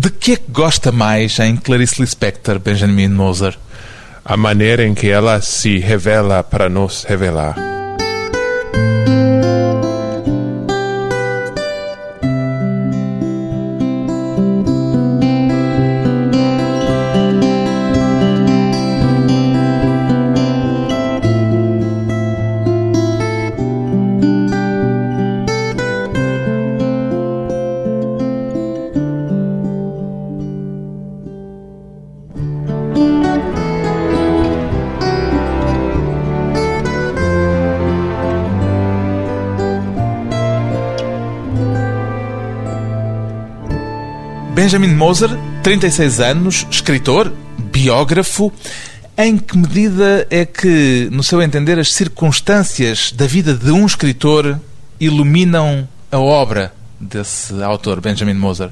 De que é que gosta mais em Clarice Lispector, Benjamin Moser? A maneira em que ela se revela para nos revelar. Benjamin Moser, 36 anos, escritor, biógrafo. Em que medida é que, no seu entender, as circunstâncias da vida de um escritor iluminam a obra desse autor, Benjamin Moser?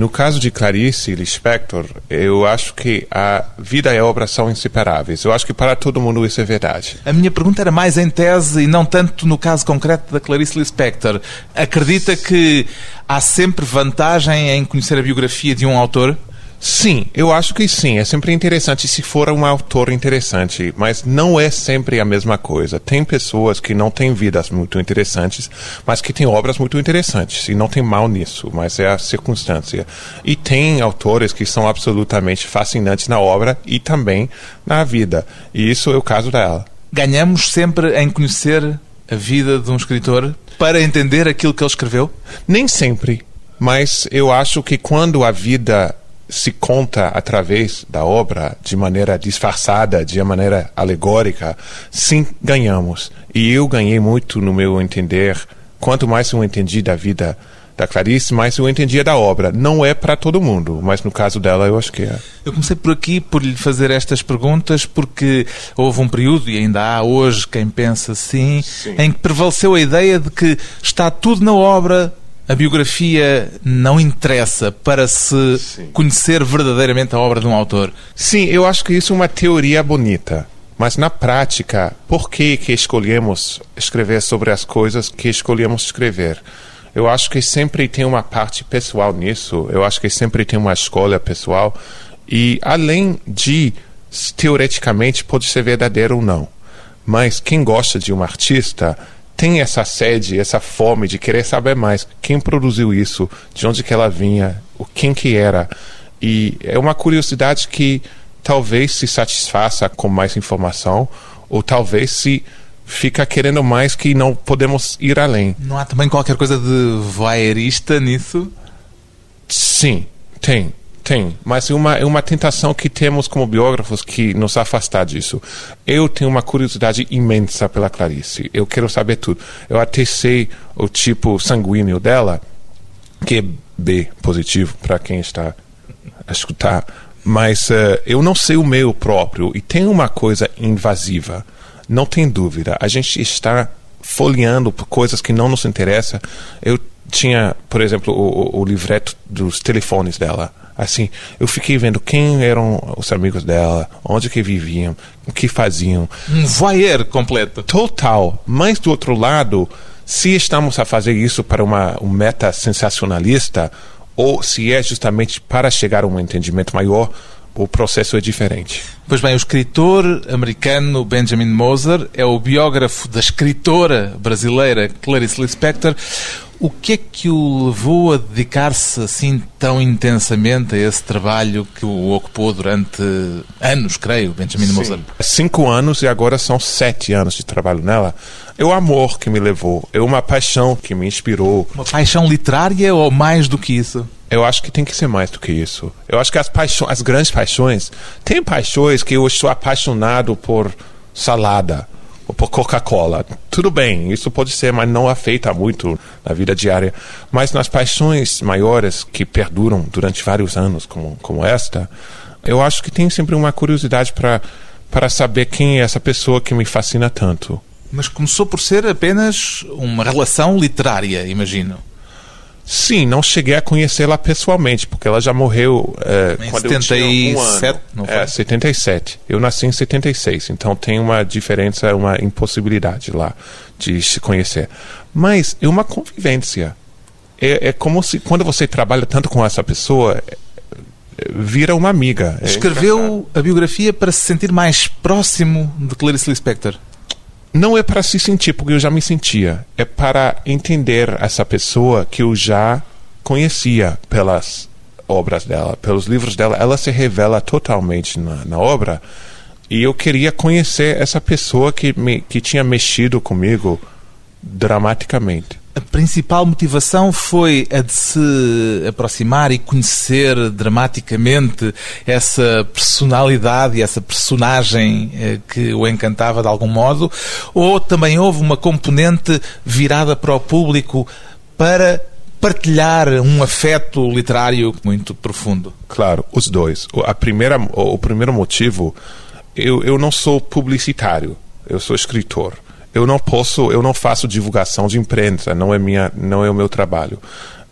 No caso de Clarice Lispector, eu acho que a vida e a obra são inseparáveis. Eu acho que para todo mundo isso é verdade. A minha pergunta era mais em tese e não tanto no caso concreto da Clarice Lispector. Acredita que há sempre vantagem em conhecer a biografia de um autor? Sim, eu acho que sim. É sempre interessante se for um autor interessante, mas não é sempre a mesma coisa. Tem pessoas que não têm vidas muito interessantes, mas que têm obras muito interessantes, e não tem mal nisso, mas é a circunstância. E tem autores que são absolutamente fascinantes na obra e também na vida, e isso é o caso dela. Ganhamos sempre em conhecer a vida de um escritor para entender aquilo que ele escreveu? Nem sempre, mas eu acho que quando a vida se conta através da obra de maneira disfarçada, de maneira alegórica, sim, ganhamos. E eu ganhei muito no meu entender. Quanto mais eu entendi da vida da Clarice, mais eu entendia da obra. Não é para todo mundo, mas no caso dela eu acho que é. Eu comecei por aqui por lhe fazer estas perguntas porque houve um período, e ainda há hoje quem pensa assim, Sim. em que prevaleceu a ideia de que está tudo na obra, a biografia não interessa para se Sim. conhecer verdadeiramente a obra de um autor? Sim, eu acho que isso é uma teoria bonita. Mas na prática, por que, que escolhemos escrever sobre as coisas que escolhemos escrever? Eu acho que sempre tem uma parte pessoal nisso. Eu acho que sempre tem uma escolha pessoal. E além de, teoreticamente, pode ser verdadeiro ou não. Mas quem gosta de um artista tem essa sede, essa fome de querer saber mais. Quem produziu isso? De onde que ela vinha? O quem que era? E é uma curiosidade que talvez se satisfaça com mais informação ou talvez se fica querendo mais que não podemos ir além. Não há também qualquer coisa de voyeurista nisso? Sim, tem. Tem, mas é uma, uma tentação que temos como biógrafos que nos afastar disso. Eu tenho uma curiosidade imensa pela Clarice. Eu quero saber tudo. Eu até sei o tipo sanguíneo dela, que é B positivo para quem está a escutar, mas uh, eu não sei o meu próprio e tem uma coisa invasiva. Não tem dúvida. A gente está folheando por coisas que não nos interessam. Eu tinha, por exemplo, o, o livreto dos telefones dela Assim, eu fiquei vendo quem eram os amigos dela, onde que viviam, o que faziam. Um voyeur completo. Total. Mas do outro lado, se estamos a fazer isso para uma um meta sensacionalista ou se é justamente para chegar a um entendimento maior, o processo é diferente. Pois bem, o escritor americano Benjamin Moser é o biógrafo da escritora brasileira Clarice Lispector. O que é que o levou a dedicar-se assim tão intensamente a esse trabalho que o ocupou durante anos, creio, Benjamin Sim. Moser? Cinco anos e agora são sete anos de trabalho nela. É o amor que me levou, é uma paixão que me inspirou. Uma paixão literária ou mais do que isso? Eu acho que tem que ser mais do que isso. Eu acho que as paixões, as grandes paixões, tem paixões que eu estou apaixonado por salada Coca-Cola. Tudo bem, isso pode ser, mas não afeta muito na vida diária. Mas nas paixões maiores que perduram durante vários anos, como, como esta, eu acho que tem sempre uma curiosidade para saber quem é essa pessoa que me fascina tanto. Mas começou por ser apenas uma relação literária, imagino. Sim, não cheguei a conhecê-la pessoalmente, porque ela já morreu é, quando 77, eu tinha um ano. É, 77. Eu nasci em 76, então tem uma diferença, uma impossibilidade lá de se conhecer. Mas é uma convivência. É, é como se, quando você trabalha tanto com essa pessoa, vira uma amiga. É Escreveu a biografia para se sentir mais próximo de Clarice Lispector. Não é para se sentir, porque eu já me sentia. É para entender essa pessoa que eu já conhecia pelas obras dela, pelos livros dela. Ela se revela totalmente na, na obra. E eu queria conhecer essa pessoa que, me, que tinha mexido comigo dramaticamente. A principal motivação foi a de se aproximar e conhecer dramaticamente essa personalidade e essa personagem eh, que o encantava de algum modo? Ou também houve uma componente virada para o público para partilhar um afeto literário muito profundo? Claro, os dois. A primeira, o primeiro motivo, eu, eu não sou publicitário, eu sou escritor eu não posso, eu não faço divulgação de imprensa, não é minha, não é o meu trabalho.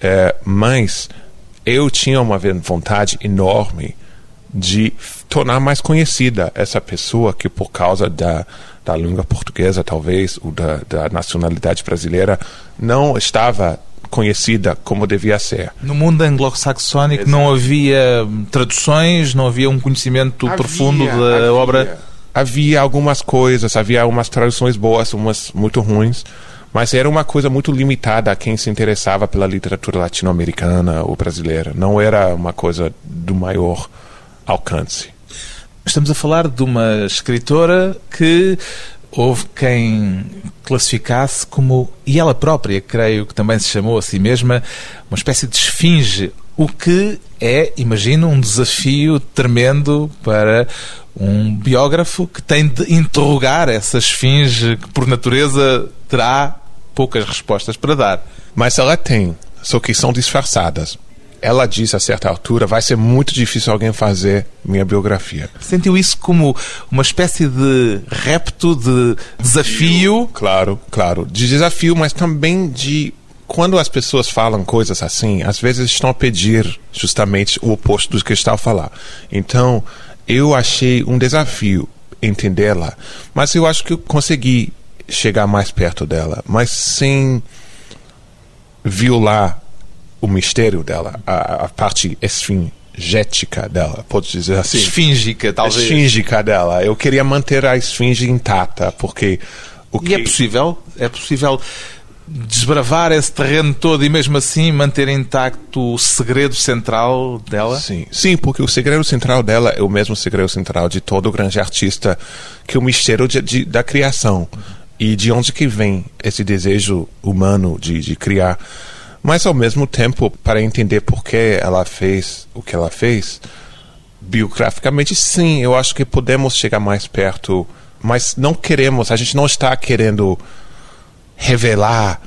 É, mas eu tinha uma vontade enorme de tornar mais conhecida essa pessoa que por causa da, da língua portuguesa talvez ou da, da nacionalidade brasileira não estava conhecida como devia ser. No mundo anglo-saxónico não havia traduções, não havia um conhecimento havia, profundo da havia. obra havia algumas coisas, havia umas traduções boas, umas muito ruins, mas era uma coisa muito limitada a quem se interessava pela literatura latino-americana ou brasileira. Não era uma coisa do maior alcance. Estamos a falar de uma escritora que houve quem classificasse como, e ela própria, creio que também se chamou a si mesma, uma espécie de esfinge, o que é, imagino, um desafio tremendo para um biógrafo que tem de interrogar essa esfinge que, por natureza, terá poucas respostas para dar. Mas ela tem, só que são disfarçadas. Ela diz a certa altura: vai ser muito difícil alguém fazer minha biografia. Sentiu isso como uma espécie de repto, de desafio? Claro, claro. De desafio, mas também de quando as pessoas falam coisas assim, às vezes estão a pedir justamente o oposto do que estão a falar. Então, eu achei um desafio entendê-la, mas eu acho que eu consegui chegar mais perto dela, mas sem violar o mistério dela, a, a parte esfingética dela, pode dizer assim. Esfíngica, talvez. Esfíngica dela. Eu queria manter a esfinge intacta, porque o que... E é possível? É possível desbravar esse terreno todo e mesmo assim manter intacto o segredo central dela? Sim, sim, porque o segredo central dela é o mesmo segredo central de todo grande artista, que é o mistério de, de, da criação e de onde que vem esse desejo humano de, de criar. Mas ao mesmo tempo, para entender por que ela fez o que ela fez, biograficamente, sim, eu acho que podemos chegar mais perto, mas não queremos, a gente não está querendo revelar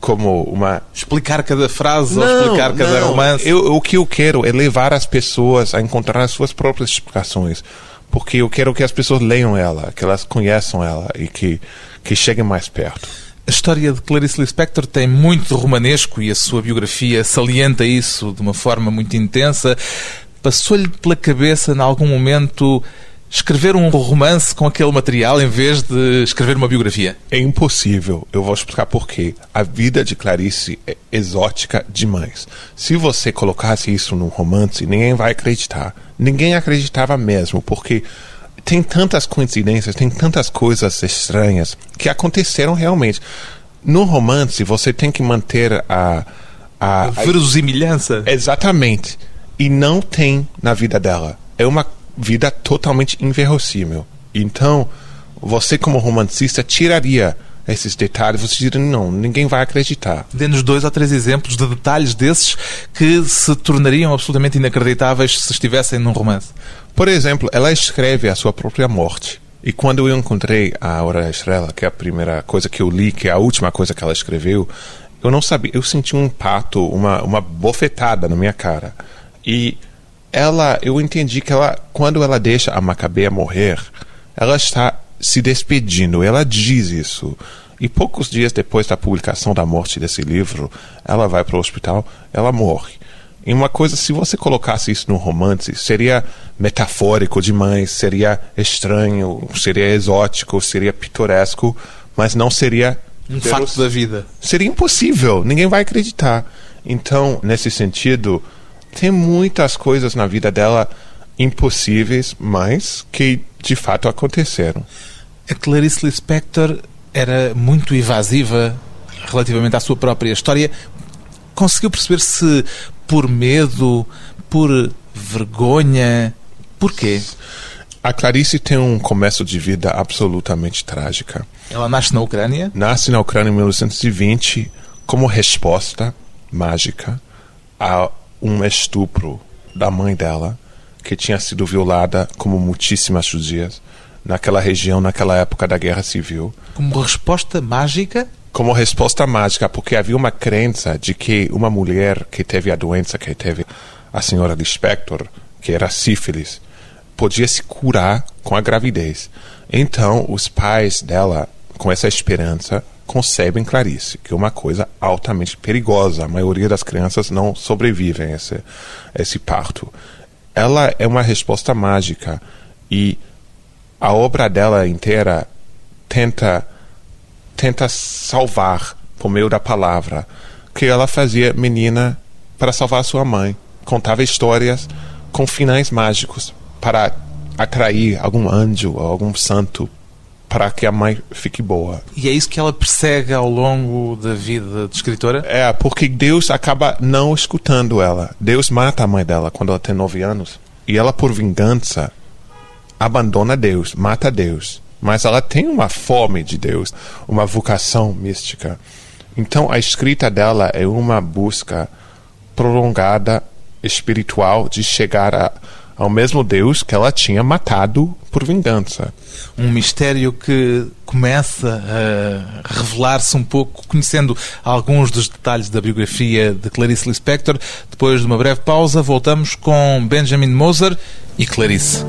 como uma. Explicar cada frase não, ou explicar cada não. romance. Eu, o que eu quero é levar as pessoas a encontrar as suas próprias explicações. Porque eu quero que as pessoas leiam ela, que elas conheçam ela e que, que cheguem mais perto. A história de Clarice Lispector tem muito de romanesco e a sua biografia salienta isso de uma forma muito intensa. Passou-lhe pela cabeça, em algum momento, escrever um romance com aquele material em vez de escrever uma biografia? É impossível. Eu vou explicar porquê. A vida de Clarice é exótica demais. Se você colocasse isso num romance, ninguém vai acreditar. Ninguém acreditava mesmo, porque tem tantas coincidências, tem tantas coisas estranhas que aconteceram realmente. No romance, você tem que manter a. A, a verosimilhança. Exatamente. E não tem na vida dela. É uma vida totalmente inverossímil. Então, você como romancista tiraria esses detalhes, você diria, não, ninguém vai acreditar. Dê-nos dois ou três exemplos de detalhes desses que se tornariam absolutamente inacreditáveis se estivessem num romance. Por exemplo, ela escreve a sua própria morte. E quando eu encontrei a da Estrela, que é a primeira coisa que eu li, que é a última coisa que ela escreveu, eu não sabia, eu senti um impacto, uma, uma bofetada na minha cara. E ela, eu entendi que ela, quando ela deixa a Macabeia morrer, ela está se despedindo. Ela diz isso. E poucos dias depois da publicação da morte desse livro, ela vai para o hospital, ela morre. E uma coisa, se você colocasse isso num romance, seria metafórico demais, seria estranho, seria exótico, seria pitoresco, mas não seria um fato da vida. Seria impossível, ninguém vai acreditar. Então, nesse sentido, tem muitas coisas na vida dela impossíveis, mas que de fato aconteceram. A Clarice Lispector era muito evasiva relativamente à sua própria história. Conseguiu perceber se por medo, por vergonha, porquê? A Clarice tem um começo de vida absolutamente trágica. Ela nasce na Ucrânia? Nasce na Ucrânia em 1920 como resposta mágica a um estupro da mãe dela, que tinha sido violada como muitíssimas judias naquela região, naquela época da Guerra Civil. Como resposta mágica? Como resposta mágica, porque havia uma crença de que uma mulher que teve a doença que teve a senhora Lispector, que era sífilis, podia se curar com a gravidez. Então, os pais dela, com essa esperança, concebem Clarice, que é uma coisa altamente perigosa. A maioria das crianças não sobrevivem a esse, a esse parto. Ela é uma resposta mágica e a obra dela inteira tenta tenta salvar por meio da palavra que ela fazia menina para salvar sua mãe contava histórias com finais mágicos para atrair algum anjo ou algum santo para que a mãe fique boa. E é isso que ela persegue ao longo da vida de escritora? É, porque Deus acaba não escutando ela. Deus mata a mãe dela quando ela tem nove anos. E ela, por vingança, abandona Deus, mata Deus. Mas ela tem uma fome de Deus, uma vocação mística. Então a escrita dela é uma busca prolongada espiritual de chegar a, ao mesmo Deus que ela tinha matado por vingança. Um mistério que começa a revelar-se um pouco, conhecendo alguns dos detalhes da biografia de Clarice Lispector. Depois de uma breve pausa, voltamos com Benjamin Moser e Clarice.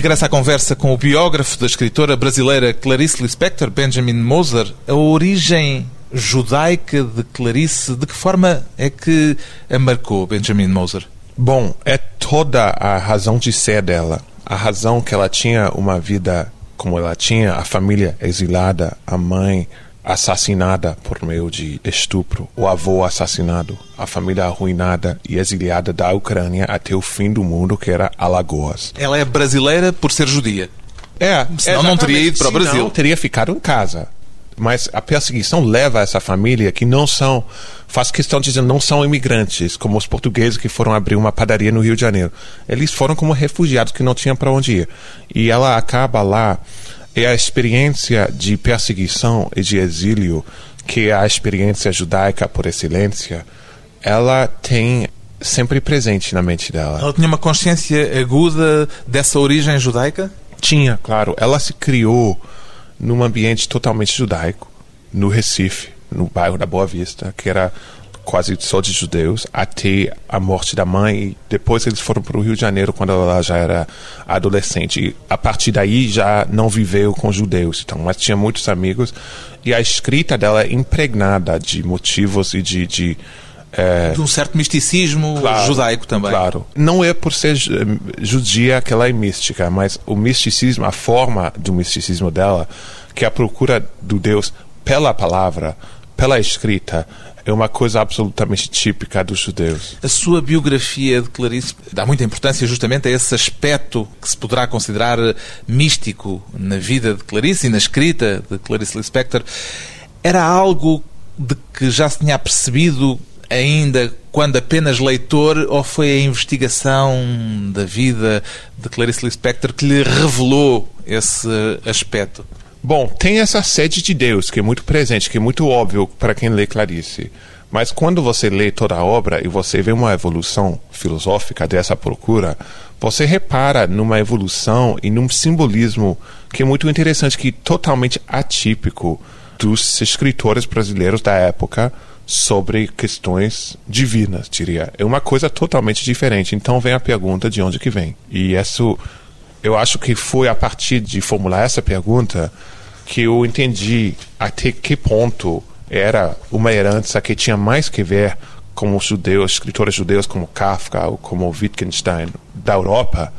Regressa à conversa com o biógrafo da escritora brasileira Clarice Lispector, Benjamin Moser. A origem judaica de Clarice, de que forma é que a marcou, Benjamin Moser? Bom, é toda a razão de ser dela. A razão que ela tinha uma vida como ela tinha, a família exilada, a mãe assassinada por meio de estupro, o avô assassinado, a família arruinada e exiliada da Ucrânia até o fim do mundo, que era Alagoas. Ela é brasileira por ser judia. É, senão não teria ido para o Brasil. Não teria ficado em casa. Mas a perseguição leva essa família que não são, faz questão de dizer, não são imigrantes, como os portugueses que foram abrir uma padaria no Rio de Janeiro. Eles foram como refugiados que não tinham para onde ir. E ela acaba lá é a experiência de perseguição e de exílio, que é a experiência judaica por excelência, ela tem sempre presente na mente dela. Ela tinha uma consciência aguda dessa origem judaica? Tinha, claro. Ela se criou num ambiente totalmente judaico, no Recife, no bairro da Boa Vista, que era quase só de judeus, até a morte da mãe. Depois eles foram para o Rio de Janeiro quando ela já era adolescente. E a partir daí já não viveu com judeus, então, mas tinha muitos amigos. E a escrita dela é impregnada de motivos e de, de é... De um certo misticismo claro, judaico também. Claro. Não é por ser judia que ela é mística, mas o misticismo, a forma do misticismo dela, que é a procura do Deus pela palavra, pela escrita, é uma coisa absolutamente típica dos judeus. A sua biografia de Clarice dá muita importância justamente a esse aspecto que se poderá considerar místico na vida de Clarice e na escrita de Clarice Lispector. Era algo de que já se tinha percebido ainda quando apenas leitor ou foi a investigação da vida de Clarice Lispector que lhe revelou esse aspecto? Bom, tem essa sede de Deus que é muito presente, que é muito óbvio para quem lê Clarice. Mas quando você lê toda a obra e você vê uma evolução filosófica dessa procura, você repara numa evolução e num simbolismo que é muito interessante, que é totalmente atípico dos escritores brasileiros da época sobre questões divinas, diria. É uma coisa totalmente diferente. Então vem a pergunta de onde que vem. E isso, eu acho que foi a partir de formular essa pergunta que eu entendi até que ponto era uma herança que tinha mais que ver com os judeus, escritores judeus como Kafka ou como Wittgenstein da Europa,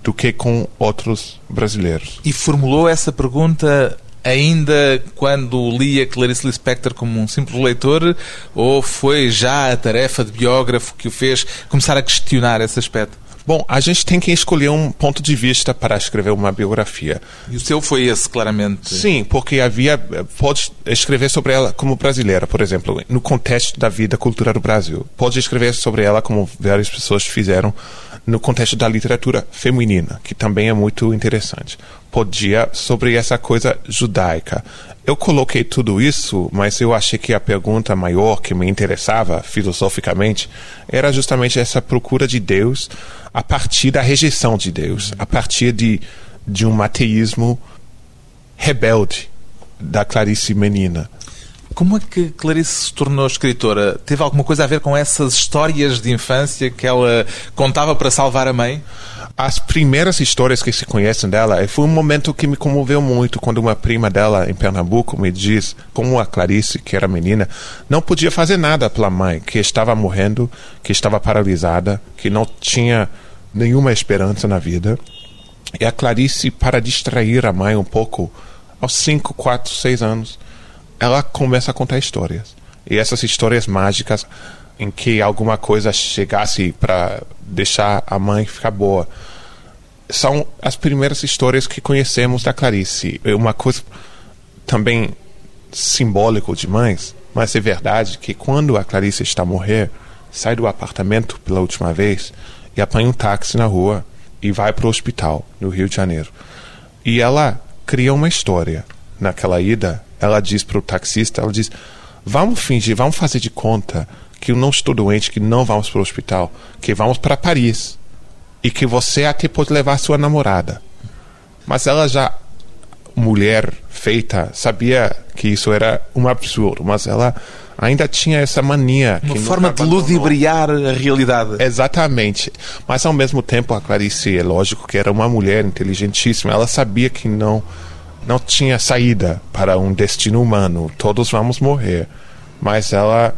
do que com outros brasileiros. E formulou essa pergunta ainda quando lia Clarice Lispector como um simples leitor ou foi já a tarefa de biógrafo que o fez começar a questionar esse aspecto? Bom, a gente tem que escolher um ponto de vista para escrever uma biografia. E o seu foi esse, claramente? Sim, porque havia. Pode escrever sobre ela como brasileira, por exemplo, no contexto da vida cultural do Brasil. Pode escrever sobre ela como várias pessoas fizeram no contexto da literatura feminina, que também é muito interessante. Podia sobre essa coisa judaica. Eu coloquei tudo isso, mas eu achei que a pergunta maior que me interessava filosoficamente era justamente essa procura de Deus a partir da rejeição de Deus, a partir de, de um ateísmo rebelde da Clarice menina. Como é que Clarice se tornou escritora? Teve alguma coisa a ver com essas histórias de infância que ela contava para salvar a mãe? As primeiras histórias que se conhecem dela foi um momento que me comoveu muito quando uma prima dela em Pernambuco me diz como a Clarice, que era menina, não podia fazer nada pela mãe, que estava morrendo, que estava paralisada, que não tinha nenhuma esperança na vida. E a Clarice, para distrair a mãe um pouco, aos 5, 4, 6 anos, ela começa a contar histórias. E essas histórias mágicas em que alguma coisa chegasse para deixar a mãe ficar boa. São as primeiras histórias que conhecemos da Clarice. É uma coisa também simbólico demais, mas é verdade que quando a Clarice está a morrer, sai do apartamento pela última vez e apanha um táxi na rua e vai para o hospital no Rio de Janeiro. E ela cria uma história. Naquela ida, ela diz para o taxista, ela diz, vamos fingir, vamos fazer de conta que eu não estou doente, que não vamos para o hospital, que vamos para Paris e que você até pode levar sua namorada. Mas ela já, mulher feita, sabia que isso era um absurdo, mas ela ainda tinha essa mania. Uma forma de ludibriar a realidade. Exatamente. Mas ao mesmo tempo a Clarice, é lógico que era uma mulher inteligentíssima, ela sabia que não não tinha saída para um destino humano, todos vamos morrer. Mas ela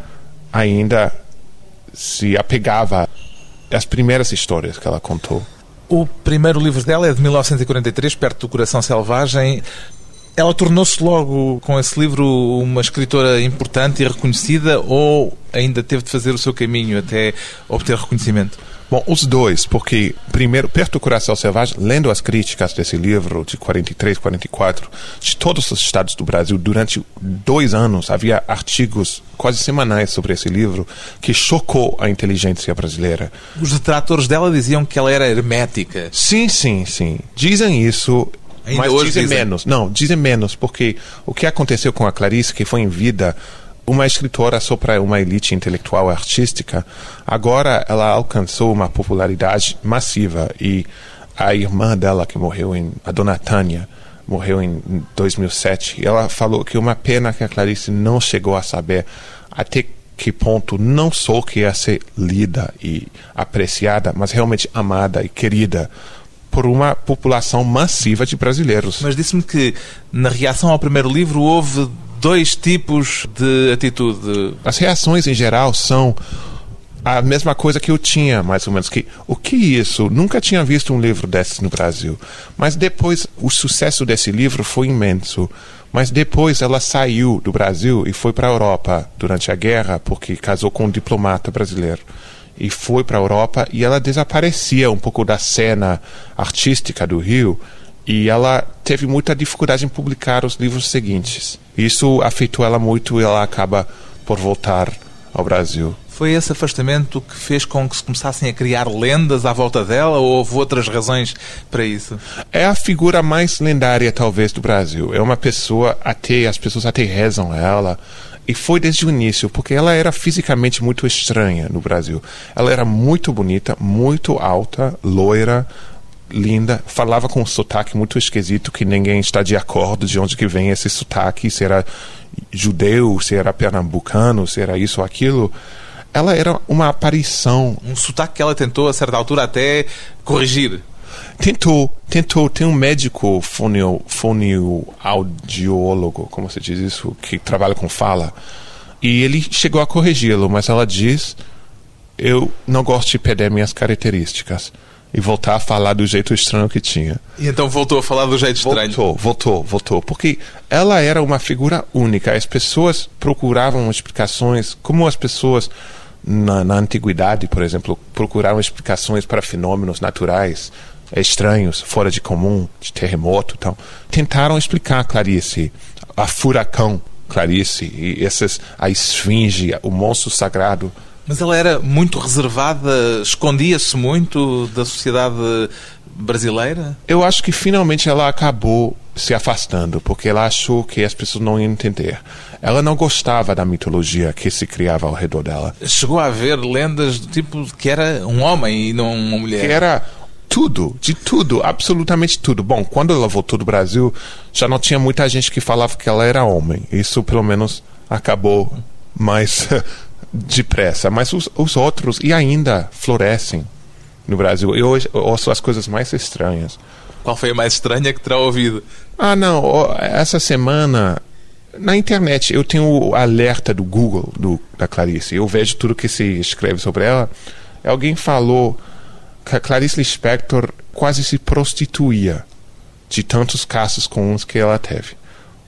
ainda se apegava às primeiras histórias que ela contou. O primeiro livro dela é de 1943, Perto do Coração Selvagem. Ela tornou-se logo com esse livro uma escritora importante e reconhecida ou ainda teve de fazer o seu caminho até obter reconhecimento? Bom, os dois, porque, primeiro, Perto do Coração Selvagem, lendo as críticas desse livro de 43, 44, de todos os estados do Brasil, durante dois anos havia artigos quase semanais sobre esse livro que chocou a inteligência brasileira. Os detratores dela diziam que ela era hermética. Sim, sim, sim. Dizem isso. Ainda mas dizem, dizem. menos. Não, dizem menos, porque o que aconteceu com a Clarice, que foi em vida uma escritora só para uma elite intelectual e artística, agora ela alcançou uma popularidade massiva e a irmã dela que morreu em a dona Tânia morreu em 2007 e ela falou que uma pena que a Clarice não chegou a saber até que ponto não só que ia ser lida e apreciada, mas realmente amada e querida por uma população massiva de brasileiros. Mas disse-me que na reação ao primeiro livro houve dois tipos de atitude. As reações em geral são a mesma coisa que eu tinha, mais ou menos. Que, o que isso? Nunca tinha visto um livro desses no Brasil. Mas depois, o sucesso desse livro foi imenso. Mas depois ela saiu do Brasil e foi para a Europa durante a guerra, porque casou com um diplomata brasileiro. E foi para a Europa e ela desaparecia um pouco da cena artística do Rio. E ela teve muita dificuldade em publicar os livros seguintes. Isso afetou ela muito e ela acaba por voltar ao Brasil. Foi esse afastamento que fez com que se começassem a criar lendas à volta dela ou houve outras razões para isso? É a figura mais lendária, talvez, do Brasil. É uma pessoa, até as pessoas até rezam a ela. E foi desde o início, porque ela era fisicamente muito estranha no Brasil. Ela era muito bonita, muito alta, loira, linda, falava com um sotaque muito esquisito que ninguém está de acordo de onde que vem esse sotaque, se era judeu, se era pernambucano, se era isso ou aquilo. Ela era uma aparição. Um sotaque que ela tentou, a certa altura, até corrigir. Tentou, tentou. Tem um médico fonio, fonoaudiólogo, como se diz isso, que trabalha com fala. E ele chegou a corrigi-lo, mas ela diz: Eu não gosto de perder minhas características e voltar a falar do jeito estranho que tinha. E então voltou a falar do jeito estranho? Voltou, voltou, voltou. Porque ela era uma figura única. As pessoas procuravam explicações, como as pessoas na, na antiguidade, por exemplo, procuravam explicações para fenômenos naturais estranhos, fora de comum, de terremoto e tal. Tentaram explicar Clarice, a furacão Clarice, e essas, a esfinge, o monstro sagrado mas ela era muito reservada, escondia-se muito da sociedade brasileira? Eu acho que finalmente ela acabou se afastando, porque ela achou que as pessoas não iam entender. Ela não gostava da mitologia que se criava ao redor dela. Chegou a haver lendas do tipo que era um homem e não uma mulher. Que era tudo, de tudo, absolutamente tudo. Bom, quando ela voltou do Brasil, já não tinha muita gente que falava que ela era homem. Isso, pelo menos, acabou mais depressa, mas os, os outros e ainda florescem no Brasil. Eu ouço as coisas mais estranhas. Qual foi a mais estranha que terá ouvido? Ah, não. Essa semana, na internet, eu tenho o alerta do Google, do, da Clarice. Eu vejo tudo que se escreve sobre ela. Alguém falou Clarice Lispector quase se prostituía de tantos casos comuns que ela teve.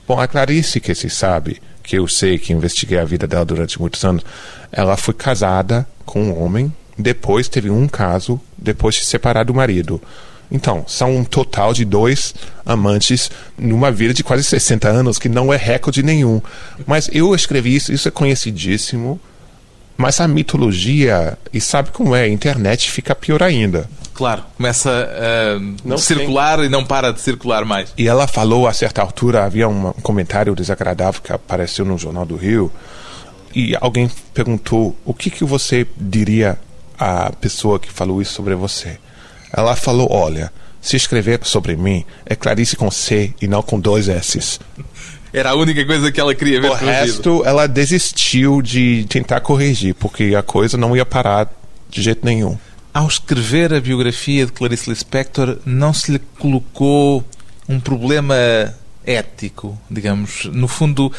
Bom, a Clarice, que se sabe, que eu sei que investiguei a vida dela durante muitos anos, ela foi casada com um homem, depois teve um caso, depois de separar do marido. Então, são um total de dois amantes numa vida de quase 60 anos, que não é recorde nenhum. Mas eu escrevi isso, isso é conhecidíssimo. Mas a mitologia, e sabe como é, a internet fica pior ainda. Claro, começa a circular tem... e não para de circular mais. E ela falou a certa altura, havia um comentário desagradável que apareceu no Jornal do Rio, e alguém perguntou: o que, que você diria à pessoa que falou isso sobre você? Ela falou: olha, se escrever sobre mim é Clarice com C e não com dois S's. Era a única coisa que ela queria ver. O resto, ela desistiu de tentar corrigir, porque a coisa não ia parar de jeito nenhum. Ao escrever a biografia de Clarice Lispector, não se lhe colocou um problema ético, digamos. No fundo,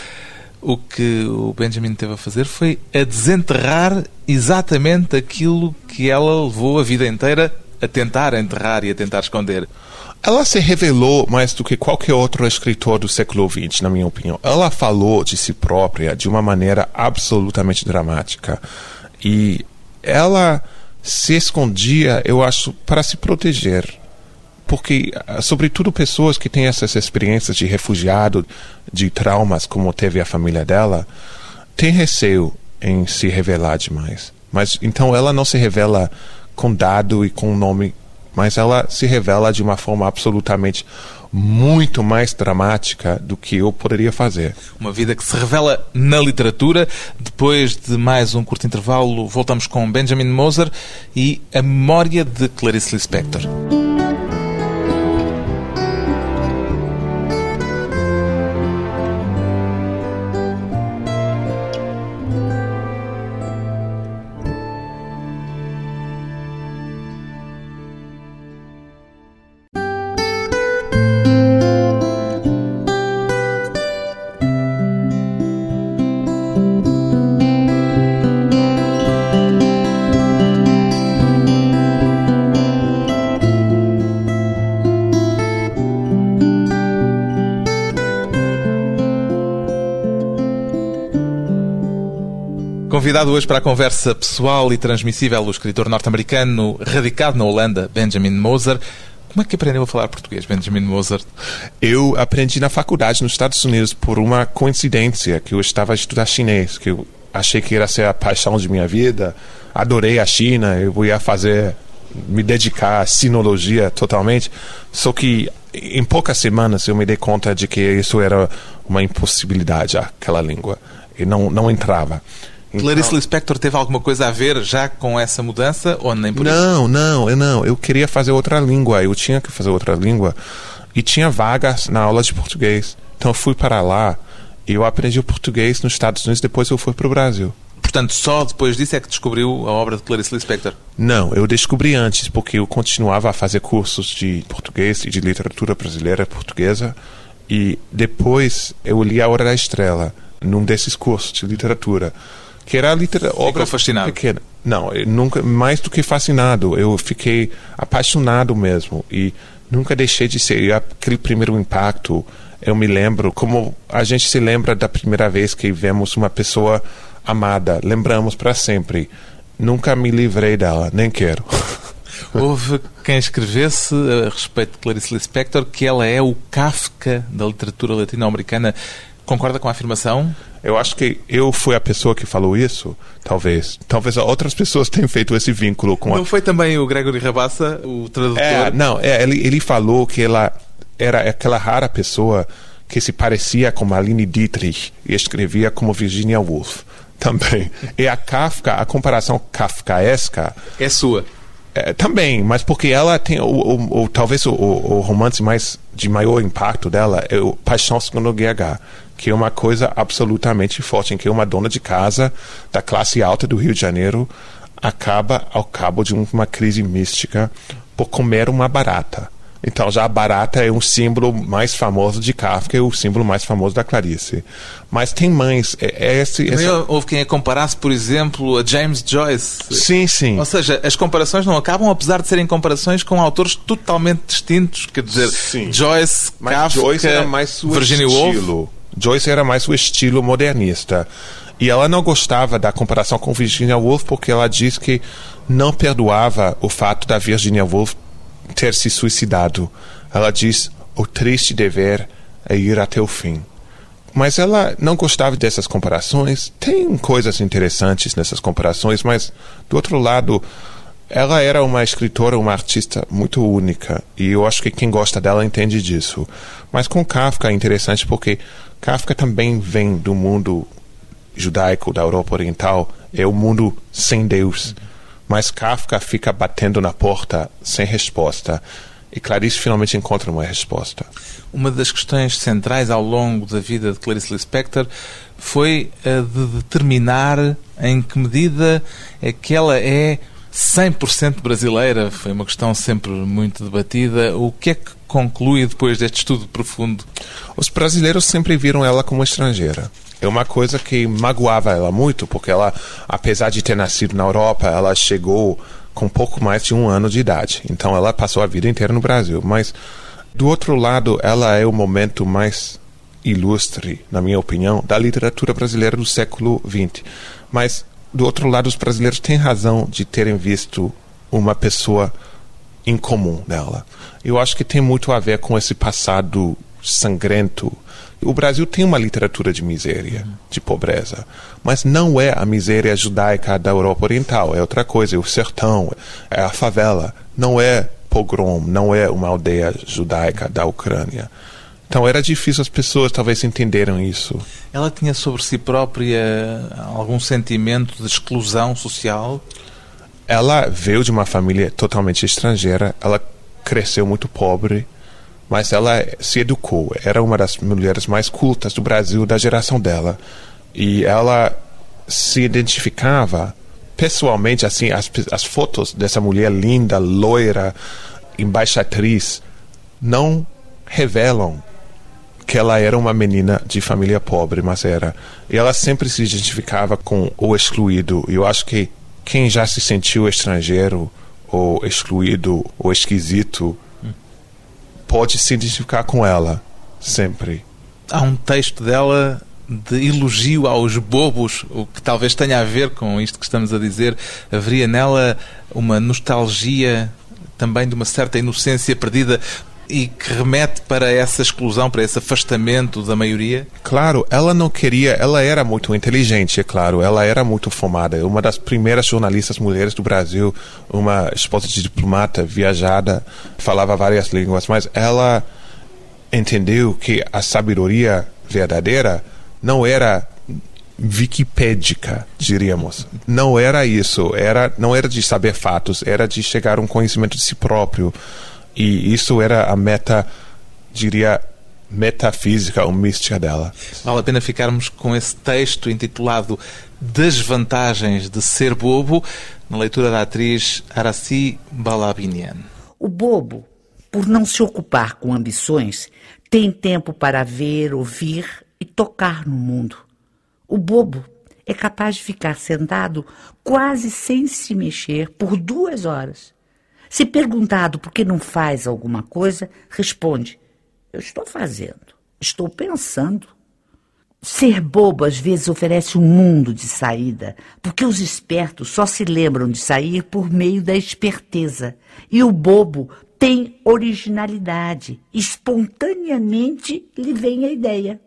o que o Benjamin teve a fazer foi a desenterrar exatamente aquilo que ela levou a vida inteira a tentar enterrar e a tentar esconder. Ela se revelou mais do que qualquer outro escritor do século XX, na minha opinião. Ela falou de si própria de uma maneira absolutamente dramática. E ela se escondia, eu acho, para se proteger. Porque, ah, sobretudo, pessoas que têm essas experiências de refugiado, de traumas, como teve a família dela, têm receio em se revelar demais. Mas então ela não se revela com dado e com nome, mas ela se revela de uma forma absolutamente muito mais dramática do que eu poderia fazer. Uma vida que se revela na literatura. Depois de mais um curto intervalo, voltamos com Benjamin Moser e a memória de Clarice Lispector. Convidado hoje para a conversa pessoal e transmissível o escritor norte-americano radicado na Holanda, Benjamin Moser. Como é que aprendeu a falar português, Benjamin Moser? Eu aprendi na faculdade nos Estados Unidos por uma coincidência que eu estava a estudar chinês, que eu achei que ia ser a paixão de minha vida. Adorei a China, eu ia fazer, me dedicar à sinologia totalmente. Só que em poucas semanas eu me dei conta de que isso era uma impossibilidade, aquela língua. E não, não entrava. Então... Clarice Lispector teve alguma coisa a ver já com essa mudança ou nem por não, isso? Não, não, não. Eu queria fazer outra língua. Eu tinha que fazer outra língua. E tinha vagas na aula de português. Então eu fui para lá e eu aprendi o português nos Estados Unidos. Depois eu fui para o Brasil. Portanto, só depois disso é que descobriu a obra de Clarice Lispector? Não, eu descobri antes, porque eu continuava a fazer cursos de português e de literatura brasileira portuguesa. E depois eu li A Hora da Estrela, num desses cursos de literatura que era a literatura obra fascinado. pequena. Não, nunca mais do que fascinado. Eu fiquei apaixonado mesmo e nunca deixei de ser aquele primeiro impacto. Eu me lembro como a gente se lembra da primeira vez que vemos uma pessoa amada, lembramos para sempre. Nunca me livrei dela, nem quero. Houve quem escrevesse a respeito de Clarice Lispector que ela é o Kafka da literatura latino-americana. Concorda com a afirmação? Eu acho que eu fui a pessoa que falou isso, talvez. Talvez outras pessoas tenham feito esse vínculo com Não a... foi também o Gregory Rabassa, o tradutor? É, não, é, ele, ele falou que ela era aquela rara pessoa que se parecia com Marlene Dietrich e escrevia como Virginia Woolf também. E a Kafka, a comparação kafkaesca... É sua. É, também, mas porque ela tem o, o, o talvez o, o, romance mais de maior impacto dela é o Paixão Segundo GH, que é uma coisa absolutamente forte, em que uma dona de casa da classe alta do Rio de Janeiro acaba ao cabo de uma crise mística por comer uma barata. Então já a barata é um símbolo mais famoso de Kafka, é o símbolo mais famoso da Clarice. Mas tem mães. É, é esse, essa... Houve quem a comparasse, por exemplo, a James Joyce. Sim, sim. Ou seja, as comparações não acabam, apesar de serem comparações com autores totalmente distintos. Quer dizer, sim. Joyce, Mas Kafka, Joyce era mais Virginia estilo. Woolf. Joyce era mais o estilo modernista. E ela não gostava da comparação com Virginia Woolf porque ela diz que não perdoava o fato da Virginia Woolf ter se suicidado. Ela diz: o triste dever é ir até o fim. Mas ela não gostava dessas comparações. Tem coisas interessantes nessas comparações, mas do outro lado, ela era uma escritora, uma artista muito única. E eu acho que quem gosta dela entende disso. Mas com Kafka é interessante porque Kafka também vem do mundo judaico da Europa Oriental. É o mundo sem Deus. Mas Kafka fica batendo na porta sem resposta. E Clarice finalmente encontra uma resposta. Uma das questões centrais ao longo da vida de Clarice Lispector foi a de determinar em que medida é que ela é 100% brasileira. Foi uma questão sempre muito debatida. O que é que conclui depois deste estudo profundo? Os brasileiros sempre viram ela como estrangeira é uma coisa que magoava ela muito, porque ela, apesar de ter nascido na Europa, ela chegou com pouco mais de um ano de idade. Então ela passou a vida inteira no Brasil. Mas, do outro lado, ela é o momento mais ilustre, na minha opinião, da literatura brasileira do século XX. Mas, do outro lado, os brasileiros têm razão de terem visto uma pessoa incomum dela. Eu acho que tem muito a ver com esse passado sangrento o Brasil tem uma literatura de miséria, de pobreza, mas não é a miséria judaica da Europa Oriental, é outra coisa, é o sertão, é a favela, não é pogrom, não é uma aldeia judaica da Ucrânia. Então era difícil as pessoas talvez entenderem isso. Ela tinha sobre si própria algum sentimento de exclusão social? Ela veio de uma família totalmente estrangeira, ela cresceu muito pobre, mas ela se educou. Era uma das mulheres mais cultas do Brasil da geração dela. E ela se identificava pessoalmente, assim, as, as fotos dessa mulher linda, loira, embaixatriz, não revelam que ela era uma menina de família pobre, mas era. E ela sempre se identificava com o excluído. E eu acho que quem já se sentiu estrangeiro, ou excluído, ou esquisito, pode se identificar com ela, sempre. Há um texto dela de elogio aos bobos, o que talvez tenha a ver com isto que estamos a dizer. Haveria nela uma nostalgia também de uma certa inocência perdida. E que remete para essa exclusão, para esse afastamento da maioria? Claro, ela não queria, ela era muito inteligente, é claro, ela era muito formada, uma das primeiras jornalistas mulheres do Brasil, uma esposa de diplomata, viajada, falava várias línguas, mas ela entendeu que a sabedoria verdadeira não era wikipédica, diríamos. Não era isso, era não era de saber fatos, era de chegar a um conhecimento de si próprio. E isso era a meta, diria, metafísica ou mística dela. Vale a pena ficarmos com esse texto intitulado Desvantagens de Ser Bobo, na leitura da atriz Araci Balabinian. O bobo, por não se ocupar com ambições, tem tempo para ver, ouvir e tocar no mundo. O bobo é capaz de ficar sentado quase sem se mexer por duas horas. Se perguntado por que não faz alguma coisa, responde: Eu estou fazendo, estou pensando. Ser bobo às vezes oferece um mundo de saída, porque os espertos só se lembram de sair por meio da esperteza. E o bobo tem originalidade, espontaneamente lhe vem a ideia.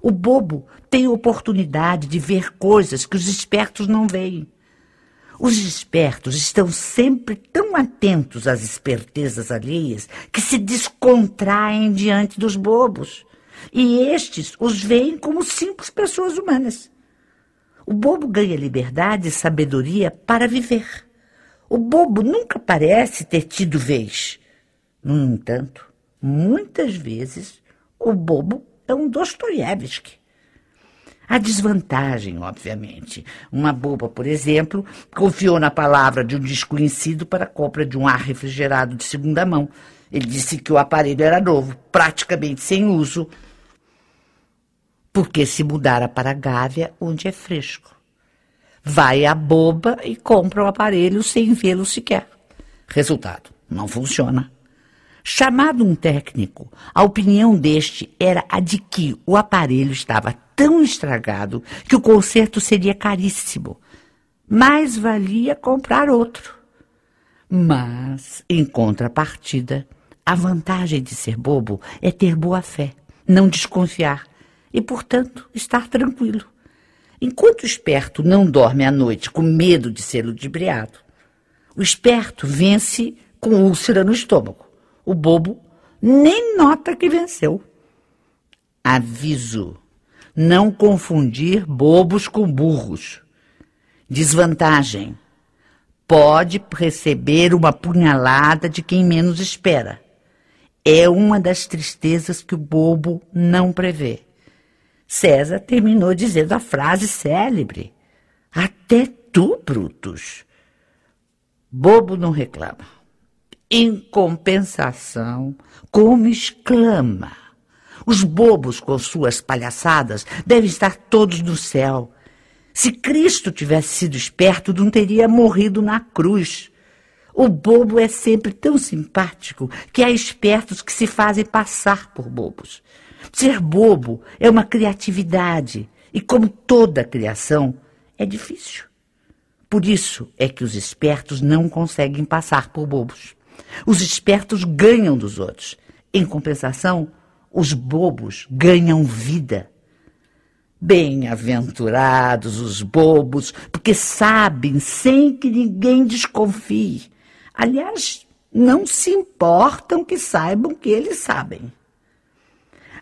O bobo tem oportunidade de ver coisas que os espertos não veem. Os espertos estão sempre tão atentos às espertezas alheias que se descontraem diante dos bobos. E estes os veem como simples pessoas humanas. O bobo ganha liberdade e sabedoria para viver. O bobo nunca parece ter tido vez. No entanto, muitas vezes, o bobo é um Dostoiévski. A desvantagem, obviamente. Uma boba, por exemplo, confiou na palavra de um desconhecido para a compra de um ar refrigerado de segunda mão. Ele disse que o aparelho era novo, praticamente sem uso, porque se mudara para Gávea, onde é fresco. Vai a boba e compra o aparelho sem vê-lo sequer. Resultado: não funciona. Chamado um técnico, a opinião deste era a de que o aparelho estava tão estragado que o conserto seria caríssimo. Mais valia comprar outro. Mas, em contrapartida, a vantagem de ser bobo é ter boa fé, não desconfiar e, portanto, estar tranquilo. Enquanto o esperto não dorme à noite com medo de ser ludibriado, o esperto vence com úlcera no estômago. O bobo nem nota que venceu. Aviso: não confundir bobos com burros. Desvantagem: pode receber uma punhalada de quem menos espera. É uma das tristezas que o bobo não prevê. César terminou dizendo a frase célebre: Até tu, Brutus. Bobo não reclama. Em compensação, como exclama. Os bobos com suas palhaçadas devem estar todos no céu. Se Cristo tivesse sido esperto, não teria morrido na cruz. O bobo é sempre tão simpático que há espertos que se fazem passar por bobos. Ser bobo é uma criatividade e, como toda criação, é difícil. Por isso é que os espertos não conseguem passar por bobos. Os espertos ganham dos outros. Em compensação, os bobos ganham vida. Bem-aventurados os bobos, porque sabem sem que ninguém desconfie. Aliás, não se importam que saibam que eles sabem.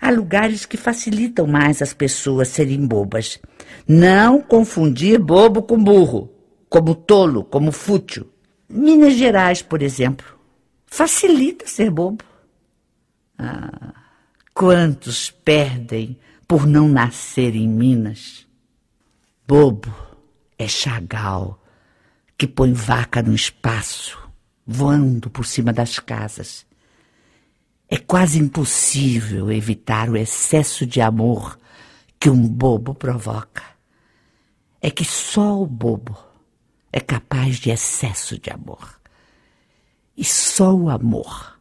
Há lugares que facilitam mais as pessoas serem bobas. Não confundir bobo com burro, como tolo, como fútil. Minas Gerais, por exemplo, facilita ser bobo. Ah, quantos perdem por não nascer em Minas? Bobo é Chagal, que põe vaca no espaço, voando por cima das casas. É quase impossível evitar o excesso de amor que um bobo provoca. É que só o bobo é capaz de excesso de amor. E só o amor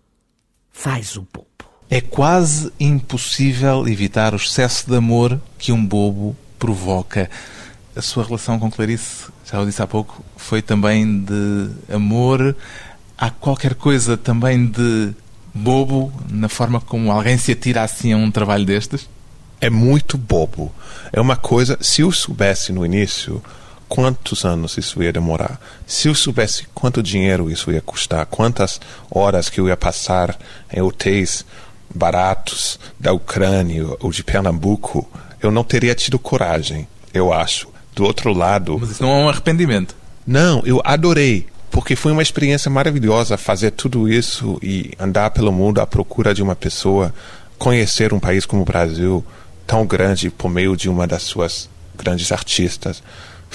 faz o bobo. É quase impossível evitar o excesso de amor que um bobo provoca. A sua relação com Clarice, já o disse há pouco, foi também de amor. Há qualquer coisa também de bobo na forma como alguém se atira assim a um trabalho destes? É muito bobo. É uma coisa, se eu soubesse no início quantos anos isso ia demorar, se eu soubesse quanto dinheiro isso ia custar, quantas horas que eu ia passar em hotéis baratos da Ucrânia ou de Pernambuco, eu não teria tido coragem, eu acho. Do outro lado. Mas isso não é um arrependimento. Não, eu adorei porque foi uma experiência maravilhosa fazer tudo isso e andar pelo mundo à procura de uma pessoa, conhecer um país como o Brasil, tão grande por meio de uma das suas grandes artistas.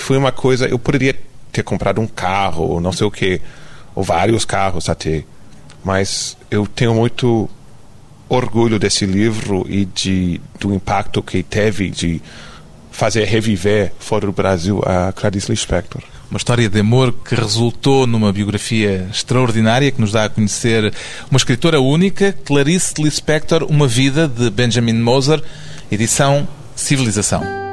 Foi uma coisa, eu poderia ter comprado um carro, ou não sei o que, ou vários carros até, mas eu tenho muito orgulho desse livro e de, do impacto que teve de fazer reviver fora do Brasil a Clarice Lispector. Uma história de amor que resultou numa biografia extraordinária que nos dá a conhecer uma escritora única, Clarice Lispector, Uma Vida, de Benjamin Moser, edição Civilização.